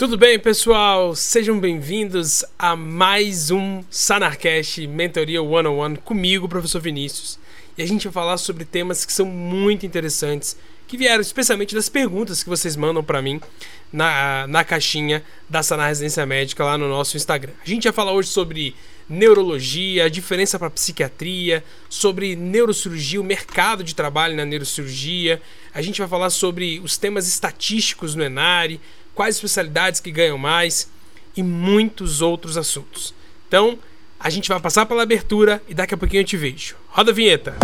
Tudo bem, pessoal? Sejam bem-vindos a mais um Sanarcast Mentoria One on One comigo, professor Vinícius. E a gente vai falar sobre temas que são muito interessantes, que vieram especialmente das perguntas que vocês mandam para mim na, na caixinha da Sanar Residência Médica lá no nosso Instagram. A gente vai falar hoje sobre neurologia, a diferença para psiquiatria, sobre neurocirurgia, o mercado de trabalho na neurocirurgia. A gente vai falar sobre os temas estatísticos no Enare, quais especialidades que ganham mais e muitos outros assuntos. Então, a gente vai passar pela abertura e daqui a pouquinho eu te vejo. Roda a vinheta!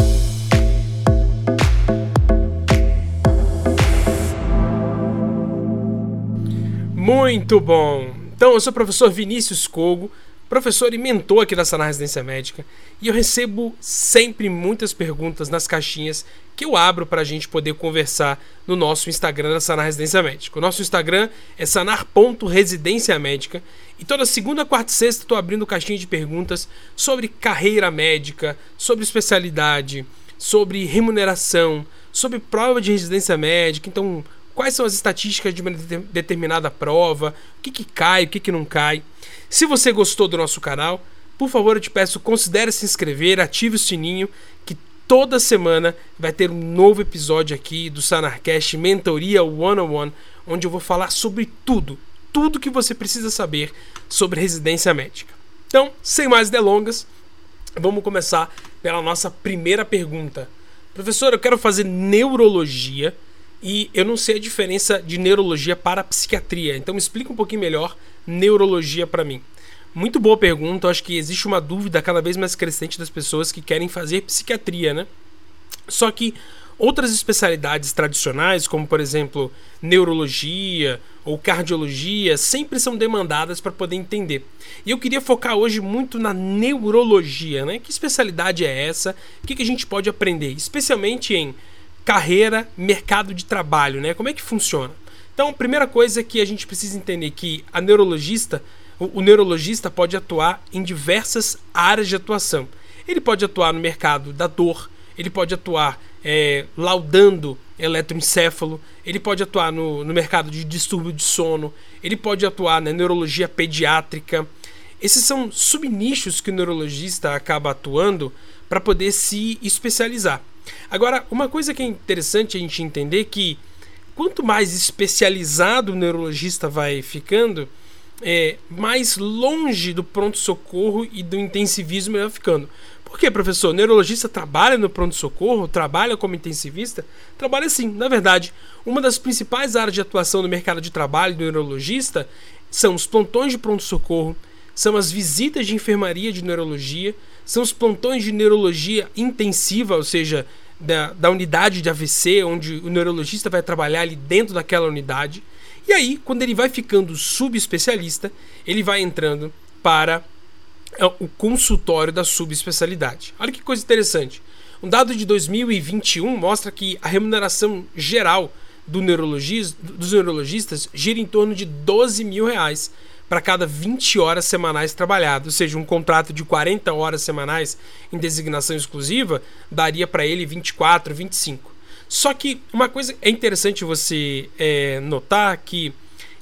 Muito bom! Então, eu sou o professor Vinícius Cogo, professor e mentor aqui da Sanar Residência Médica, e eu recebo sempre muitas perguntas nas caixinhas que eu abro para a gente poder conversar no nosso Instagram da Sanar Residência Médica. O nosso Instagram é sanar.residência médica e toda segunda, quarta e sexta estou abrindo caixinha de perguntas sobre carreira médica, sobre especialidade, sobre remuneração, sobre prova de residência médica. Então, quais são as estatísticas de uma determinada prova, o que, que cai, o que, que não cai. Se você gostou do nosso canal, por favor, eu te peço, considere se inscrever, ative o sininho, que toda semana vai ter um novo episódio aqui do Sanarcast Mentoria One on One, onde eu vou falar sobre tudo, tudo que você precisa saber sobre residência médica. Então, sem mais delongas, vamos começar pela nossa primeira pergunta. Professor, eu quero fazer neurologia e eu não sei a diferença de neurologia para psiquiatria. Então, me explica um pouquinho melhor neurologia para mim? Muito boa pergunta. Eu acho que existe uma dúvida cada vez mais crescente das pessoas que querem fazer psiquiatria, né? Só que outras especialidades tradicionais, como por exemplo neurologia ou cardiologia, sempre são demandadas para poder entender. E eu queria focar hoje muito na neurologia, né? Que especialidade é essa? O que, que a gente pode aprender, especialmente em carreira, mercado de trabalho, né? Como é que funciona? Então, a primeira coisa é que a gente precisa entender que a neurologista, o, o neurologista pode atuar em diversas áreas de atuação. Ele pode atuar no mercado da dor, ele pode atuar é, laudando eletroencefalo, ele pode atuar no, no mercado de distúrbio de sono, ele pode atuar na neurologia pediátrica. Esses são subnichos que o neurologista acaba atuando para poder se especializar. Agora, uma coisa que é interessante a gente entender que quanto mais especializado o neurologista vai ficando, é, mais longe do pronto-socorro e do intensivismo ele vai ficando. Por que, professor? O neurologista trabalha no pronto-socorro? Trabalha como intensivista? Trabalha sim. Na verdade, uma das principais áreas de atuação no mercado de trabalho do neurologista são os plantões de pronto-socorro, são as visitas de enfermaria de neurologia, são os plantões de neurologia intensiva, ou seja, da, da unidade de AVC, onde o neurologista vai trabalhar ali dentro daquela unidade. E aí, quando ele vai ficando subespecialista, ele vai entrando para é, o consultório da subespecialidade. Olha que coisa interessante. Um dado de 2021 mostra que a remuneração geral do neurologista, dos neurologistas gira em torno de 12 mil reais para cada 20 horas semanais trabalhadas, ou seja, um contrato de 40 horas semanais em designação exclusiva daria para ele 24, 25. Só que uma coisa é interessante você é, notar que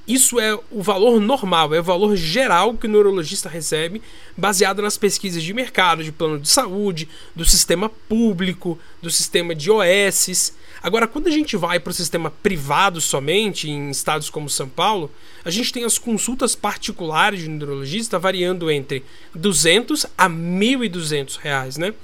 isso é o valor normal, é o valor geral que o neurologista recebe, baseado nas pesquisas de mercado, de plano de saúde, do sistema público, do sistema de OS. Agora, quando a gente vai para o sistema privado somente, em estados como São Paulo, a gente tem as consultas particulares de neurologista variando entre 200 a 1.200 reais, né?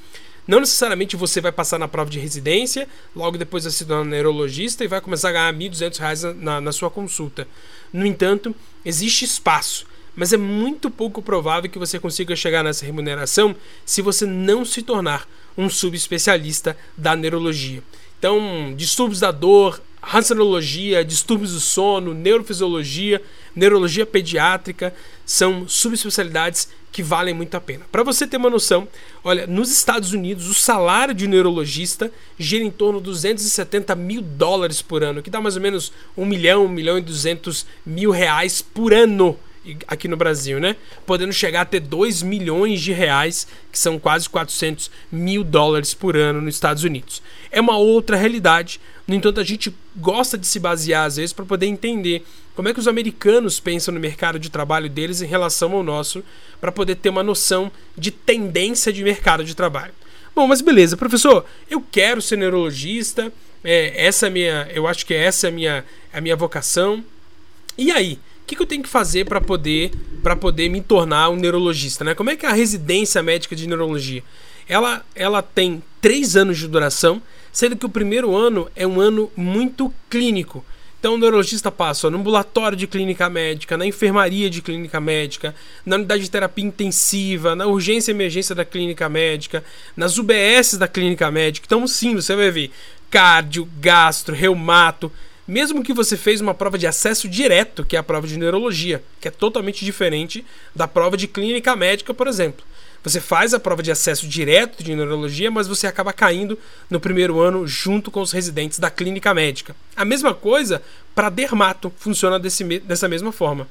Não necessariamente você vai passar na prova de residência, logo depois vai se tornar neurologista e vai começar a ganhar 1.200 reais na, na sua consulta. No entanto, existe espaço, mas é muito pouco provável que você consiga chegar nessa remuneração se você não se tornar um subespecialista da neurologia. Então, distúrbios da dor, rancenologia, distúrbios do sono, neurofisiologia, neurologia pediátrica são subespecialidades que valem muito a pena. Para você ter uma noção, olha, nos Estados Unidos o salário de neurologista gira em torno de 270 mil dólares por ano, que dá mais ou menos 1 milhão, 1 milhão e 200 mil reais por ano. Aqui no Brasil, né? Podendo chegar a ter 2 milhões de reais, que são quase 400 mil dólares por ano nos Estados Unidos. É uma outra realidade, no entanto, a gente gosta de se basear às vezes para poder entender como é que os americanos pensam no mercado de trabalho deles em relação ao nosso, para poder ter uma noção de tendência de mercado de trabalho. Bom, mas beleza, professor, eu quero ser neurologista, é, essa é minha, eu acho que essa é a minha, a minha vocação. E aí? Que, que eu tenho que fazer para poder para poder me tornar um neurologista? Né? Como é que é a residência médica de neurologia? Ela, ela tem três anos de duração, sendo que o primeiro ano é um ano muito clínico. Então, o neurologista passa no ambulatório de clínica médica, na enfermaria de clínica médica, na unidade de terapia intensiva, na urgência e emergência da clínica médica, nas UBS da clínica médica. Então, sim, você vai ver cardio, gastro, reumato, mesmo que você fez uma prova de acesso direto, que é a prova de neurologia, que é totalmente diferente da prova de clínica médica, por exemplo. Você faz a prova de acesso direto de neurologia, mas você acaba caindo no primeiro ano junto com os residentes da clínica médica. A mesma coisa para dermato, funciona desse, dessa mesma forma.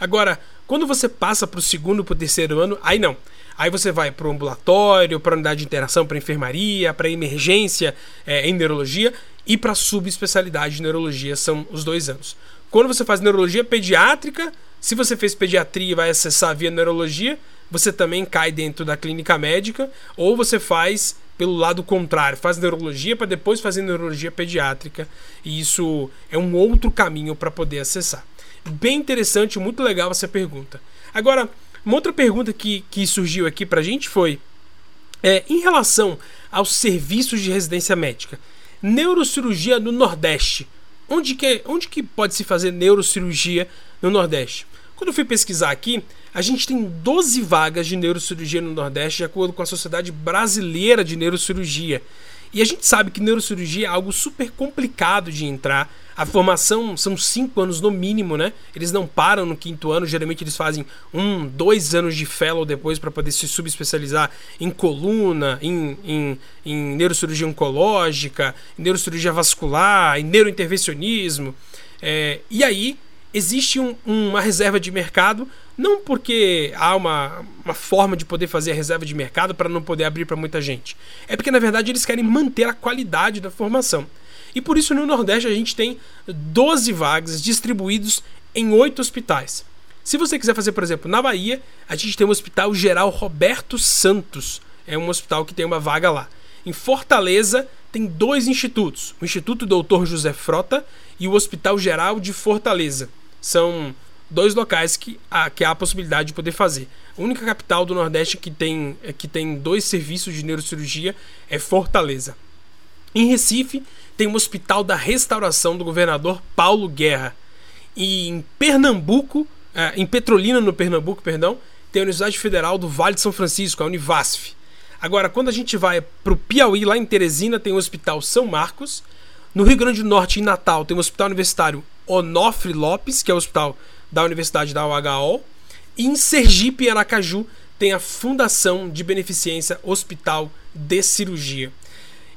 Agora, quando você passa para o segundo para o terceiro ano, aí não. Aí você vai para o ambulatório, para a unidade de interação, para enfermaria, para emergência é, em neurologia e para subespecialidade de neurologia, são os dois anos. Quando você faz neurologia pediátrica, se você fez pediatria e vai acessar via neurologia, você também cai dentro da clínica médica, ou você faz pelo lado contrário, faz neurologia para depois fazer neurologia pediátrica, e isso é um outro caminho para poder acessar. Bem interessante, muito legal essa pergunta. Agora, uma outra pergunta que, que surgiu aqui para a gente foi: é, em relação aos serviços de residência médica, neurocirurgia no Nordeste. Onde que, onde que pode se fazer neurocirurgia no Nordeste? Quando eu fui pesquisar aqui, a gente tem 12 vagas de neurocirurgia no Nordeste, de acordo com a Sociedade Brasileira de Neurocirurgia. E a gente sabe que neurocirurgia é algo super complicado de entrar. A formação são cinco anos no mínimo, né? Eles não param no quinto ano, geralmente eles fazem um, dois anos de fellow depois para poder se subespecializar em coluna, em, em, em neurocirurgia oncológica, em neurocirurgia vascular, em neurointervencionismo. É, e aí existe um, uma reserva de mercado, não porque há uma, uma forma de poder fazer a reserva de mercado para não poder abrir para muita gente. É porque, na verdade, eles querem manter a qualidade da formação. E por isso no Nordeste a gente tem 12 vagas distribuídos em 8 hospitais. Se você quiser fazer, por exemplo, na Bahia, a gente tem o Hospital Geral Roberto Santos. É um hospital que tem uma vaga lá. Em Fortaleza tem dois institutos: o Instituto Doutor José Frota e o Hospital Geral de Fortaleza. São dois locais que há, que há a possibilidade de poder fazer. A única capital do Nordeste que tem, é, que tem dois serviços de neurocirurgia é Fortaleza. Em Recife, tem o Hospital da Restauração do governador Paulo Guerra. E em Pernambuco, é, em Petrolina, no Pernambuco, perdão, tem a Universidade Federal do Vale de São Francisco, a Univasf. Agora, quando a gente vai para o Piauí, lá em Teresina, tem o Hospital São Marcos. No Rio Grande do Norte, em Natal, tem o Hospital Universitário Onofre Lopes, que é o hospital da Universidade da UHO. E em Sergipe e Aracaju tem a Fundação de Beneficência Hospital de Cirurgia.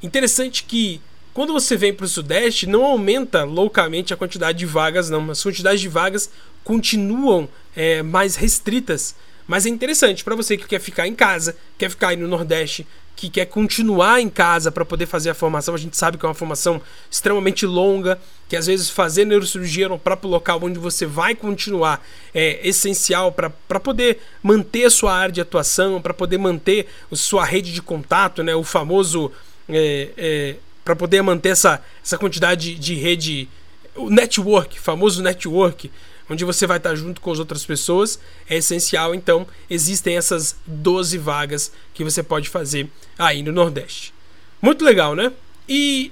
Interessante que quando você vem para o Sudeste, não aumenta loucamente a quantidade de vagas, não. As quantidades de vagas continuam é, mais restritas. Mas é interessante para você que quer ficar em casa, quer ficar aí no Nordeste, que quer continuar em casa para poder fazer a formação. A gente sabe que é uma formação extremamente longa, que às vezes fazer neurocirurgia no próprio local onde você vai continuar é essencial para poder manter a sua área de atuação, para poder manter a sua rede de contato, né? o famoso. É, é, para poder manter essa, essa quantidade de rede, o network, famoso network, onde você vai estar junto com as outras pessoas, é essencial. Então, existem essas 12 vagas que você pode fazer aí no Nordeste. Muito legal, né? E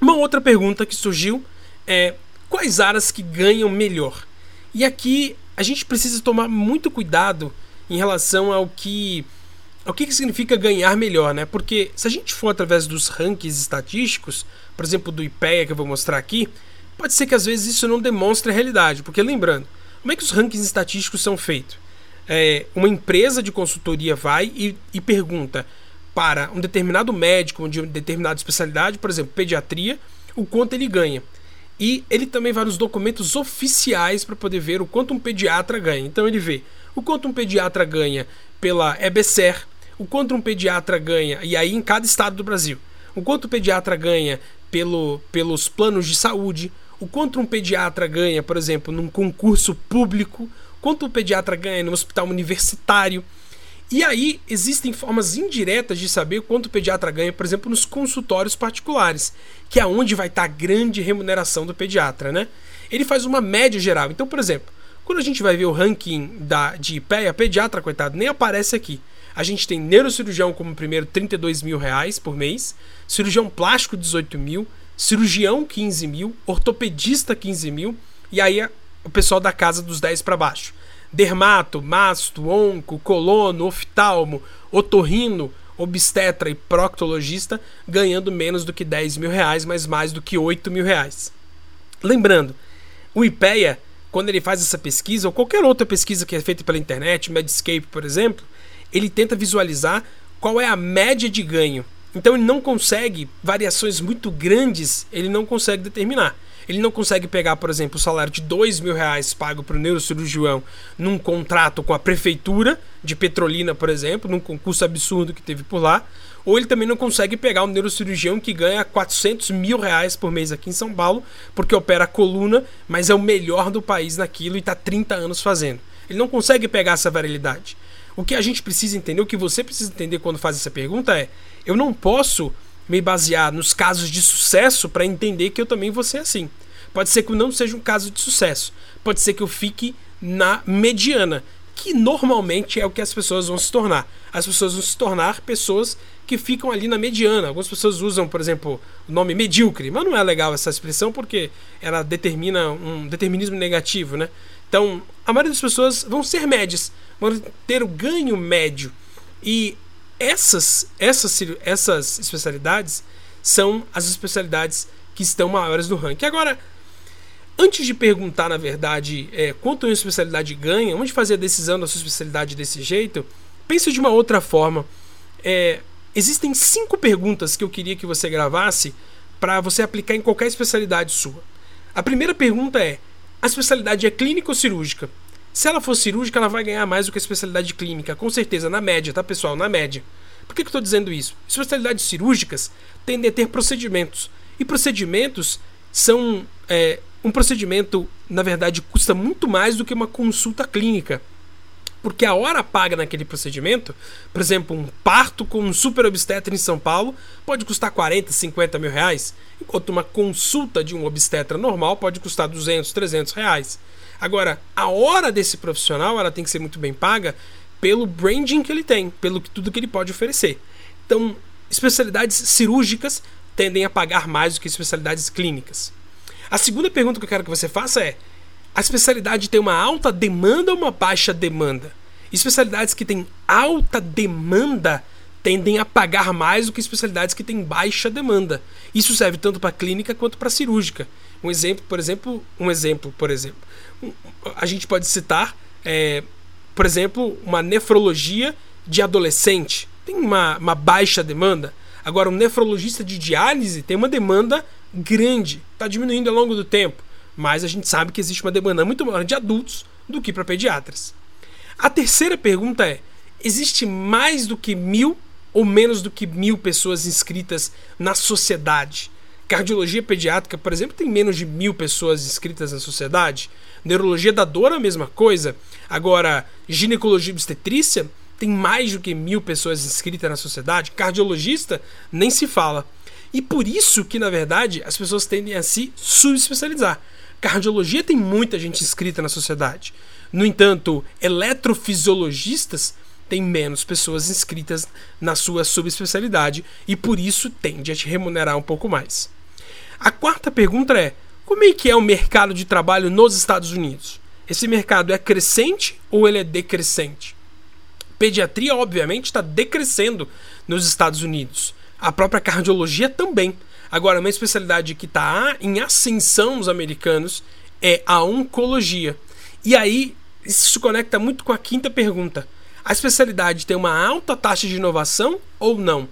uma outra pergunta que surgiu é quais áreas que ganham melhor? E aqui a gente precisa tomar muito cuidado em relação ao que o que, que significa ganhar melhor, né? Porque se a gente for através dos rankings estatísticos, por exemplo, do IPEA que eu vou mostrar aqui, Pode ser que às vezes isso não demonstre a realidade, porque lembrando, como é que os rankings estatísticos são feitos? É, uma empresa de consultoria vai e, e pergunta para um determinado médico de uma determinada especialidade, por exemplo, pediatria, o quanto ele ganha. E ele também vai nos documentos oficiais para poder ver o quanto um pediatra ganha. Então ele vê o quanto um pediatra ganha pela EBSER, o quanto um pediatra ganha, e aí em cada estado do Brasil, o quanto o pediatra ganha pelo, pelos planos de saúde, o quanto um pediatra ganha, por exemplo, num concurso público, quanto o pediatra ganha no hospital universitário. E aí existem formas indiretas de saber quanto o pediatra ganha, por exemplo, nos consultórios particulares, que é onde vai estar a grande remuneração do pediatra, né? Ele faz uma média geral. Então, por exemplo, quando a gente vai ver o ranking da, de IPEA, pediatra, coitado, nem aparece aqui. A gente tem neurocirurgião como primeiro 32 mil reais por mês, cirurgião plástico 18 mil, cirurgião 15 mil, ortopedista 15 mil, e aí o pessoal da casa dos 10 para baixo. Dermato, masto, onco, colono, oftalmo, otorrino, obstetra e proctologista ganhando menos do que 10 mil reais, mas mais do que 8 mil reais. Lembrando, o IPEA, quando ele faz essa pesquisa, ou qualquer outra pesquisa que é feita pela internet, Medscape, por exemplo, ele tenta visualizar qual é a média de ganho. Então ele não consegue variações muito grandes, ele não consegue determinar. Ele não consegue pegar, por exemplo, o salário de dois mil reais pago para o neurocirurgião num contrato com a prefeitura de Petrolina, por exemplo, num concurso absurdo que teve por lá. Ou ele também não consegue pegar um neurocirurgião que ganha 400 mil reais por mês aqui em São Paulo, porque opera a coluna, mas é o melhor do país naquilo e está 30 anos fazendo. Ele não consegue pegar essa variedade. O que a gente precisa entender, o que você precisa entender quando faz essa pergunta é: eu não posso me basear nos casos de sucesso para entender que eu também vou ser assim. Pode ser que não seja um caso de sucesso. Pode ser que eu fique na mediana, que normalmente é o que as pessoas vão se tornar. As pessoas vão se tornar pessoas que ficam ali na mediana. Algumas pessoas usam, por exemplo, o nome medíocre, mas não é legal essa expressão porque ela determina um determinismo negativo, né? Então, a maioria das pessoas vão ser médias, vão ter o ganho médio. E essas, essas, essas especialidades são as especialidades que estão maiores no ranking. Agora, antes de perguntar, na verdade, é, quanto uma especialidade ganha, onde fazer a decisão da sua especialidade desse jeito, pense de uma outra forma. É, existem cinco perguntas que eu queria que você gravasse para você aplicar em qualquer especialidade sua. A primeira pergunta é: a especialidade é clínica ou cirúrgica? Se ela for cirúrgica, ela vai ganhar mais do que a especialidade clínica, com certeza, na média, tá pessoal? Na média. Por que, que eu estou dizendo isso? Especialidades cirúrgicas tendem a ter procedimentos. E procedimentos são. É, um procedimento, na verdade, custa muito mais do que uma consulta clínica. Porque a hora paga naquele procedimento, por exemplo, um parto com um super obstetra em São Paulo, pode custar 40, 50 mil reais, enquanto uma consulta de um obstetra normal pode custar 200, 300 reais. Agora, a hora desse profissional ela tem que ser muito bem paga pelo branding que ele tem, pelo que, tudo que ele pode oferecer. Então, especialidades cirúrgicas tendem a pagar mais do que especialidades clínicas. A segunda pergunta que eu quero que você faça é: a especialidade tem uma alta demanda ou uma baixa demanda? Especialidades que têm alta demanda tendem a pagar mais do que especialidades que têm baixa demanda. Isso serve tanto para clínica quanto para cirúrgica. Um exemplo, por exemplo, um exemplo, por exemplo, a gente pode citar, é, por exemplo, uma nefrologia de adolescente. Tem uma, uma baixa demanda. Agora, um nefrologista de diálise tem uma demanda grande, está diminuindo ao longo do tempo, mas a gente sabe que existe uma demanda muito maior de adultos do que para pediatras. A terceira pergunta é: existe mais do que mil ou menos do que mil pessoas inscritas na sociedade? Cardiologia pediátrica, por exemplo, tem menos de mil pessoas inscritas na sociedade. Neurologia da dor, a mesma coisa. Agora, ginecologia obstetrícia tem mais do que mil pessoas inscritas na sociedade. Cardiologista, nem se fala. E por isso que, na verdade, as pessoas tendem a se subespecializar. Cardiologia tem muita gente inscrita na sociedade. No entanto, eletrofisiologistas têm menos pessoas inscritas na sua subespecialidade e por isso tende a te remunerar um pouco mais. A quarta pergunta é: como é que é o mercado de trabalho nos Estados Unidos? Esse mercado é crescente ou ele é decrescente? Pediatria, obviamente, está decrescendo nos Estados Unidos. A própria cardiologia também. Agora, uma especialidade que está em ascensão nos americanos é a oncologia. E aí, isso se conecta muito com a quinta pergunta. A especialidade tem uma alta taxa de inovação ou não?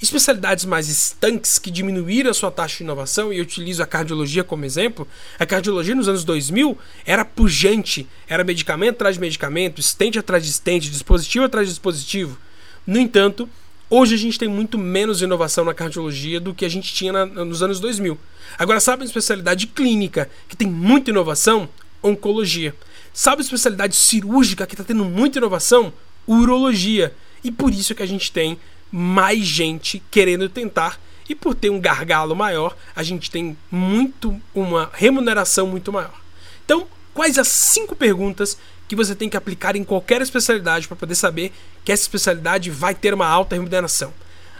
Especialidades mais estanques que diminuíram a sua taxa de inovação, e eu utilizo a cardiologia como exemplo. A cardiologia nos anos 2000 era pujante, era medicamento atrás de medicamento, estente atrás de estente, dispositivo atrás de dispositivo. No entanto, hoje a gente tem muito menos inovação na cardiologia do que a gente tinha na, nos anos 2000. Agora, sabe uma especialidade clínica que tem muita inovação? Oncologia. Sabe a especialidade cirúrgica que está tendo muita inovação? Urologia. E por isso que a gente tem mais gente querendo tentar e por ter um gargalo maior, a gente tem muito uma remuneração muito maior. Então, quais as cinco perguntas que você tem que aplicar em qualquer especialidade para poder saber que essa especialidade vai ter uma alta remuneração?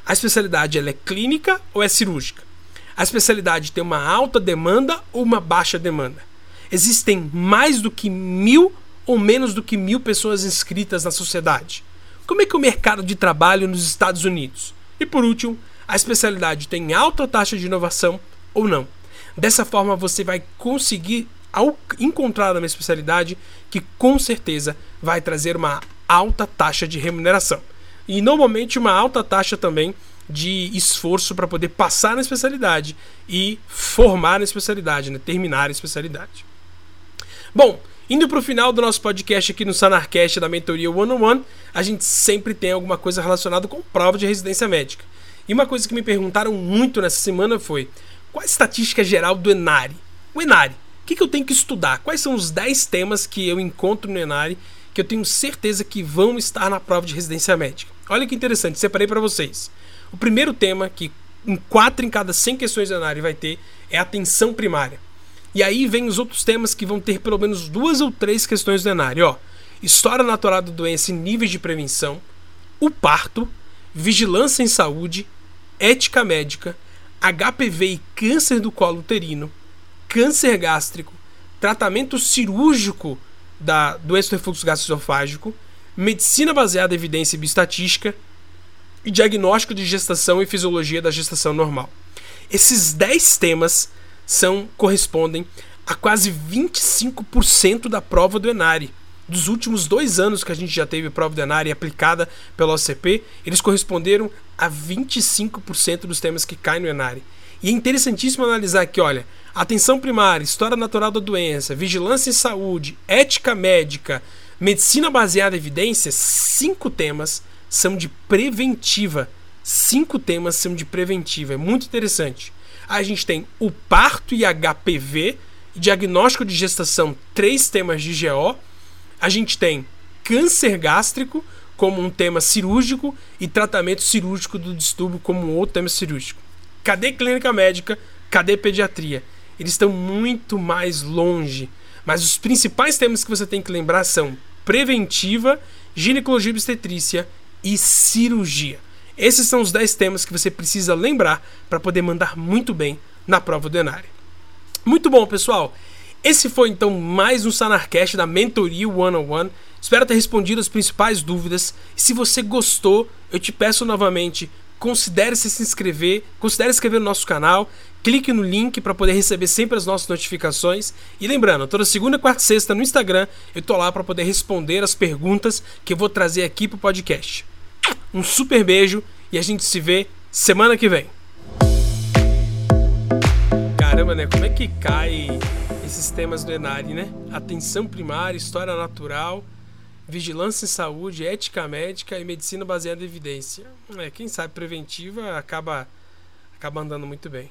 A especialidade ela é clínica ou é cirúrgica? A especialidade tem uma alta demanda ou uma baixa demanda? Existem mais do que mil ou menos do que mil pessoas inscritas na sociedade? Como é que o mercado de trabalho nos Estados Unidos? E por último, a especialidade tem alta taxa de inovação ou não? Dessa forma você vai conseguir encontrar uma especialidade que com certeza vai trazer uma alta taxa de remuneração. E normalmente uma alta taxa também de esforço para poder passar na especialidade e formar na especialidade, né? terminar a especialidade. Bom, Indo para o final do nosso podcast aqui no Sanarcast da Mentoria One on One, a gente sempre tem alguma coisa relacionada com prova de residência médica. E uma coisa que me perguntaram muito nessa semana foi: qual a estatística geral do Enari? O Enari, o que, que eu tenho que estudar? Quais são os 10 temas que eu encontro no Enari que eu tenho certeza que vão estar na prova de residência médica? Olha que interessante, separei para vocês. O primeiro tema, que em 4 em cada 100 questões do Enari vai ter, é atenção primária. E aí vem os outros temas que vão ter pelo menos duas ou três questões do Enário, ó. História natural da doença e níveis de prevenção, o parto, vigilância em saúde, ética médica, HPV e câncer do colo uterino, câncer gástrico, tratamento cirúrgico da doença do refluxo gastroesofágico, medicina baseada em evidência e bioestatística e diagnóstico de gestação e fisiologia da gestação normal. Esses 10 temas são correspondem a quase 25% da prova do Enari. Dos últimos dois anos que a gente já teve prova do Enari aplicada pela OCP, eles corresponderam a 25% dos temas que caem no Enari. E é interessantíssimo analisar aqui, olha, atenção primária, história natural da doença, vigilância em saúde, ética médica, medicina baseada em evidências, cinco temas são de preventiva. Cinco temas são de preventiva. É muito interessante. A gente tem o parto e HPV, diagnóstico de gestação, três temas de GO. A gente tem câncer gástrico como um tema cirúrgico e tratamento cirúrgico do distúrbio como outro tema cirúrgico. Cadê clínica médica? Cadê pediatria? Eles estão muito mais longe. Mas os principais temas que você tem que lembrar são preventiva, ginecologia obstetrícia e cirurgia. Esses são os 10 temas que você precisa lembrar para poder mandar muito bem na prova do Enari. Muito bom, pessoal. Esse foi então mais um Sanarcast da Mentoria One on One. Espero ter respondido as principais dúvidas. E se você gostou, eu te peço novamente, considere se inscrever, considere se inscrever no nosso canal, clique no link para poder receber sempre as nossas notificações. E lembrando, toda segunda, quarta e sexta no Instagram, eu tô lá para poder responder as perguntas que eu vou trazer aqui pro podcast. Um super beijo e a gente se vê semana que vem. Caramba, né? Como é que cai esses temas do Enari, né? Atenção primária, história natural, vigilância em saúde, ética médica e medicina baseada em evidência. É, quem sabe preventiva acaba acaba andando muito bem.